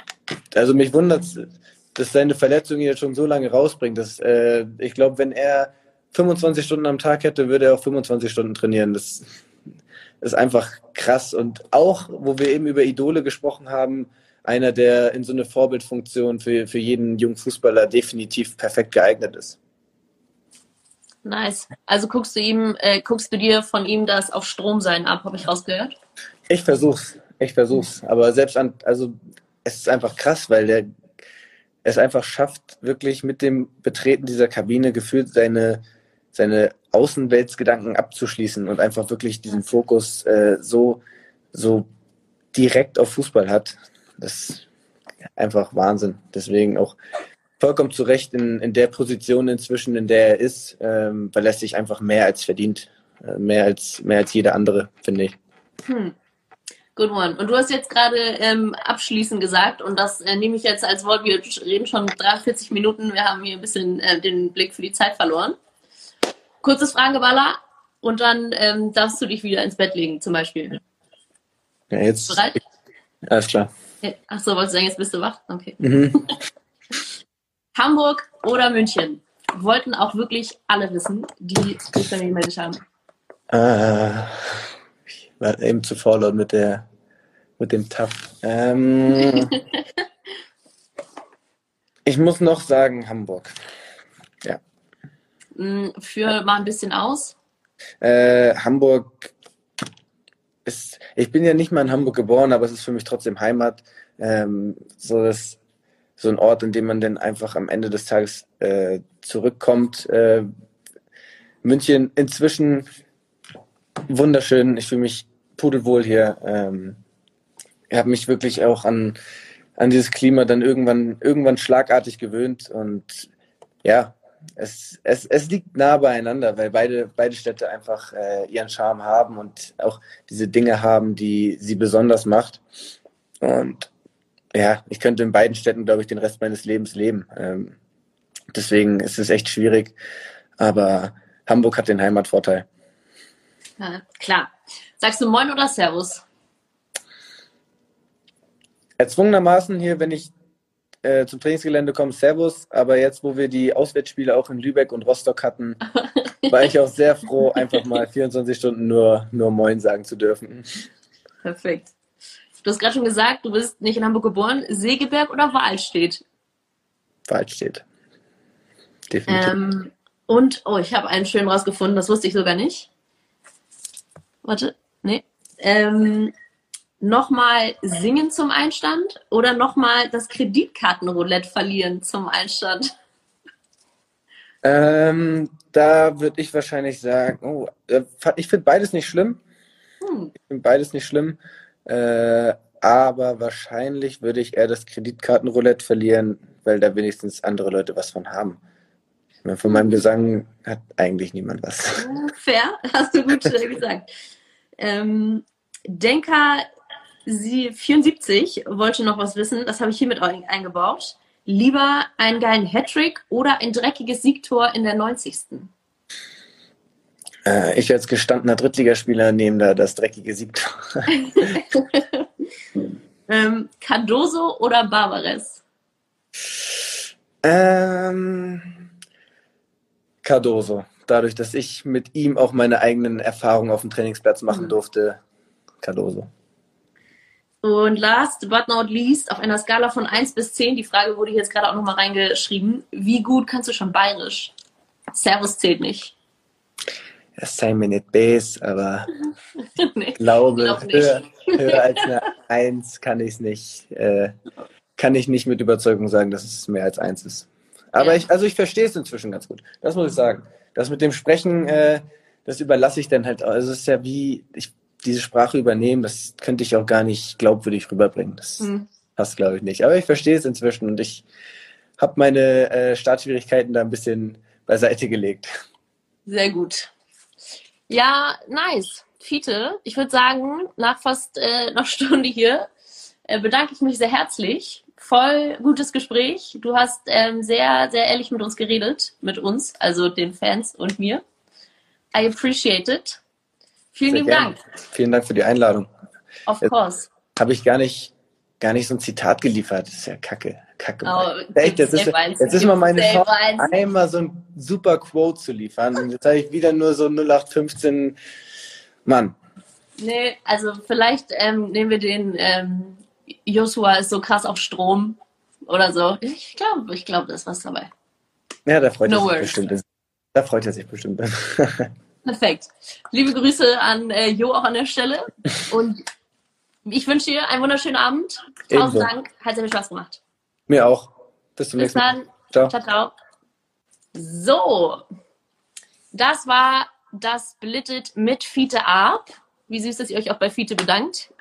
also mich wundert dass seine Verletzung ihn jetzt schon so lange rausbringt. Dass, äh, ich glaube, wenn er 25 Stunden am Tag hätte, würde er auch 25 Stunden trainieren. Das ist einfach krass. Und auch, wo wir eben über Idole gesprochen haben, einer, der in so eine Vorbildfunktion für, für jeden jungen Fußballer definitiv perfekt geeignet ist. Nice. Also guckst du ihm, äh, guckst du dir von ihm das auf Strom sein ab, habe ich rausgehört? Ich versuch's, ich versuch's. Aber selbst an, also es ist einfach krass, weil der es einfach schafft, wirklich mit dem Betreten dieser Kabine gefühlt seine, seine Außenweltsgedanken abzuschließen und einfach wirklich diesen Fokus äh, so, so direkt auf Fußball hat. Das ist einfach Wahnsinn. Deswegen auch vollkommen zu Recht in, in der Position inzwischen, in der er ist, ähm, weil er sich einfach mehr als verdient. Äh, mehr, als, mehr als jeder andere, finde ich. Hm. Good one. Und du hast jetzt gerade ähm, abschließend gesagt, und das äh, nehme ich jetzt als Wort, wir reden schon 43 Minuten, wir haben hier ein bisschen äh, den Blick für die Zeit verloren. Kurzes Frageballer und dann ähm, darfst du dich wieder ins Bett legen, zum Beispiel. Ja, jetzt. Bereit? Alles klar. Achso, wolltest du sagen, jetzt bist du wach? Okay. Mhm. Hamburg oder München? Wollten auch wirklich alle wissen, die sich bei mir gemeldet haben. Äh, ich war eben zu faul mit der mit dem Tab. Ähm, ich muss noch sagen Hamburg. Mm, für mal ein bisschen aus. Äh, Hamburg ist, ich bin ja nicht mal in Hamburg geboren, aber es ist für mich trotzdem Heimat. Ähm, so das so ein Ort, in dem man dann einfach am Ende des Tages äh, zurückkommt. Äh, München inzwischen wunderschön. Ich fühle mich pudelwohl hier. Ähm, ich habe mich wirklich auch an, an dieses Klima dann irgendwann, irgendwann schlagartig gewöhnt und ja, es, es, es liegt nah beieinander, weil beide, beide Städte einfach äh, ihren Charme haben und auch diese Dinge haben, die sie besonders macht. Und ja, ich könnte in beiden Städten, glaube ich, den Rest meines Lebens leben. Ähm, deswegen ist es echt schwierig. Aber Hamburg hat den Heimatvorteil. Ja, klar. Sagst du Moin oder Servus? Erzwungenermaßen hier, wenn ich äh, zum Trainingsgelände komme, Servus. Aber jetzt, wo wir die Auswärtsspiele auch in Lübeck und Rostock hatten, war ich auch sehr froh, einfach mal 24 Stunden nur, nur Moin sagen zu dürfen. Perfekt. Du hast gerade schon gesagt, du bist nicht in Hamburg geboren. Segeberg oder Wahlstedt? Wahlstedt. Definitiv. Ähm, und, oh, ich habe einen schönen rausgefunden, das wusste ich sogar nicht. Warte, nee. Ähm, nochmal singen zum Einstand oder nochmal das Kreditkartenroulette verlieren zum Einstand? Ähm, da würde ich wahrscheinlich sagen, oh, äh, ich finde beides nicht schlimm. Hm. Ich finde beides nicht schlimm. Äh, aber wahrscheinlich würde ich eher das Kreditkartenroulette verlieren, weil da wenigstens andere Leute was von haben. Von meinem Gesang hat eigentlich niemand was. Fair, hast du gut gesagt. Ähm, Denker sie 74 wollte noch was wissen, das habe ich hiermit eingebaut. Lieber einen geilen Hattrick oder ein dreckiges Siegtor in der 90. Äh, ich als gestandener Drittligaspieler nehme da das dreckige Siegtor. ähm, Cardoso oder Barbares? Ähm, Cardoso. Dadurch, dass ich mit ihm auch meine eigenen Erfahrungen auf dem Trainingsplatz machen mhm. durfte. Cardoso. Und last but not least, auf einer Skala von 1 bis 10, die Frage wurde jetzt gerade auch nochmal reingeschrieben. Wie gut kannst du schon bayerisch? Servus zählt nicht. Das sei mir nicht base, aber nee, ich glaube, glaub höher, höher, als eine 1 kann ich es nicht, äh, kann ich nicht mit Überzeugung sagen, dass es mehr als 1 ist. Aber ja. ich, also ich verstehe es inzwischen ganz gut. Das muss ich sagen. Das mit dem Sprechen, äh, das überlasse ich dann halt. Also es ist ja wie, ich diese Sprache übernehmen, das könnte ich auch gar nicht glaubwürdig rüberbringen. Das mhm. passt, glaube ich, nicht. Aber ich verstehe es inzwischen und ich habe meine äh, Startschwierigkeiten da ein bisschen beiseite gelegt. Sehr gut. Ja, nice. Fiete, ich würde sagen, nach fast äh, einer Stunde hier äh, bedanke ich mich sehr herzlich. Voll gutes Gespräch. Du hast ähm, sehr, sehr ehrlich mit uns geredet, mit uns, also den Fans und mir. I appreciate it. Vielen lieben Dank. Vielen Dank für die Einladung. Of course. Habe ich gar nicht, gar nicht so ein Zitat geliefert. Das ist ja kacke. Kacke. Oh, Echt, jetzt ist, jetzt ist mal meine Chance, einmal so ein super Quote zu liefern. Und jetzt habe ich wieder nur so 0815 Mann. Nee, also vielleicht ähm, nehmen wir den ähm, Joshua ist so krass auf Strom oder so. Ich glaube, ich glaube, da ist was dabei. Ja, da freut no er sich words. bestimmt. Da freut er sich bestimmt. Perfekt. Liebe Grüße an äh, Jo auch an der Stelle. Und ich wünsche dir einen wunderschönen Abend. Tausend Ebenso. Dank. Hat sehr viel Spaß gemacht. Mir auch. Bis zum Bis nächsten Mal. Ciao. ciao, ciao. So. Das war das Blitted mit Fiete Arp. Wie süß, dass ihr euch auch bei Fiete bedankt.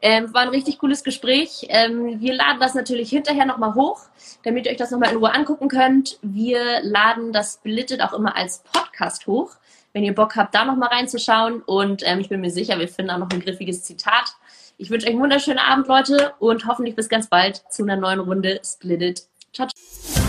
Ähm, war ein richtig cooles Gespräch. Ähm, wir laden das natürlich hinterher nochmal hoch, damit ihr euch das nochmal in Ruhe angucken könnt. Wir laden das Blitted auch immer als Podcast hoch wenn ihr Bock habt, da nochmal reinzuschauen. Und ähm, ich bin mir sicher, wir finden auch noch ein griffiges Zitat. Ich wünsche euch einen wunderschönen Abend, Leute, und hoffentlich bis ganz bald zu einer neuen Runde Split It. Ciao, ciao.